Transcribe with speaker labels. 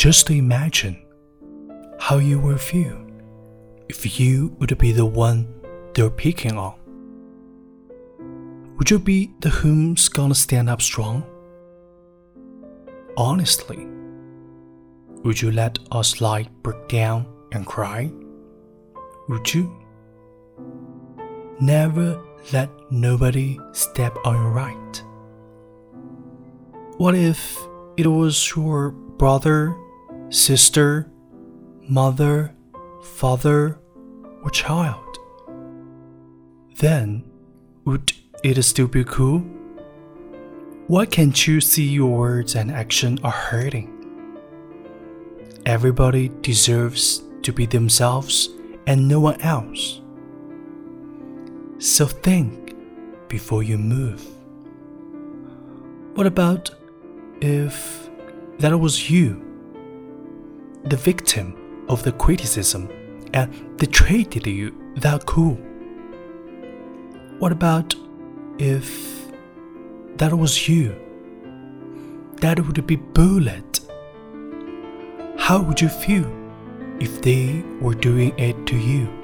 Speaker 1: just imagine how you will feel if you would be the one they're picking on. Would you be the whom's gonna stand up strong? Honestly, would you let a slide break down and cry? Would you? Never let nobody step on your right. What if it was your brother, sister, mother, father, or child? Then, would it still be cool? Why can't you see your words and action are hurting? Everybody deserves to be themselves and no one else. So think before you move. What about if that was you, the victim of the criticism, and they treated you that cool? What about if that was you? That would be bullied. How would you feel if they were doing it to you?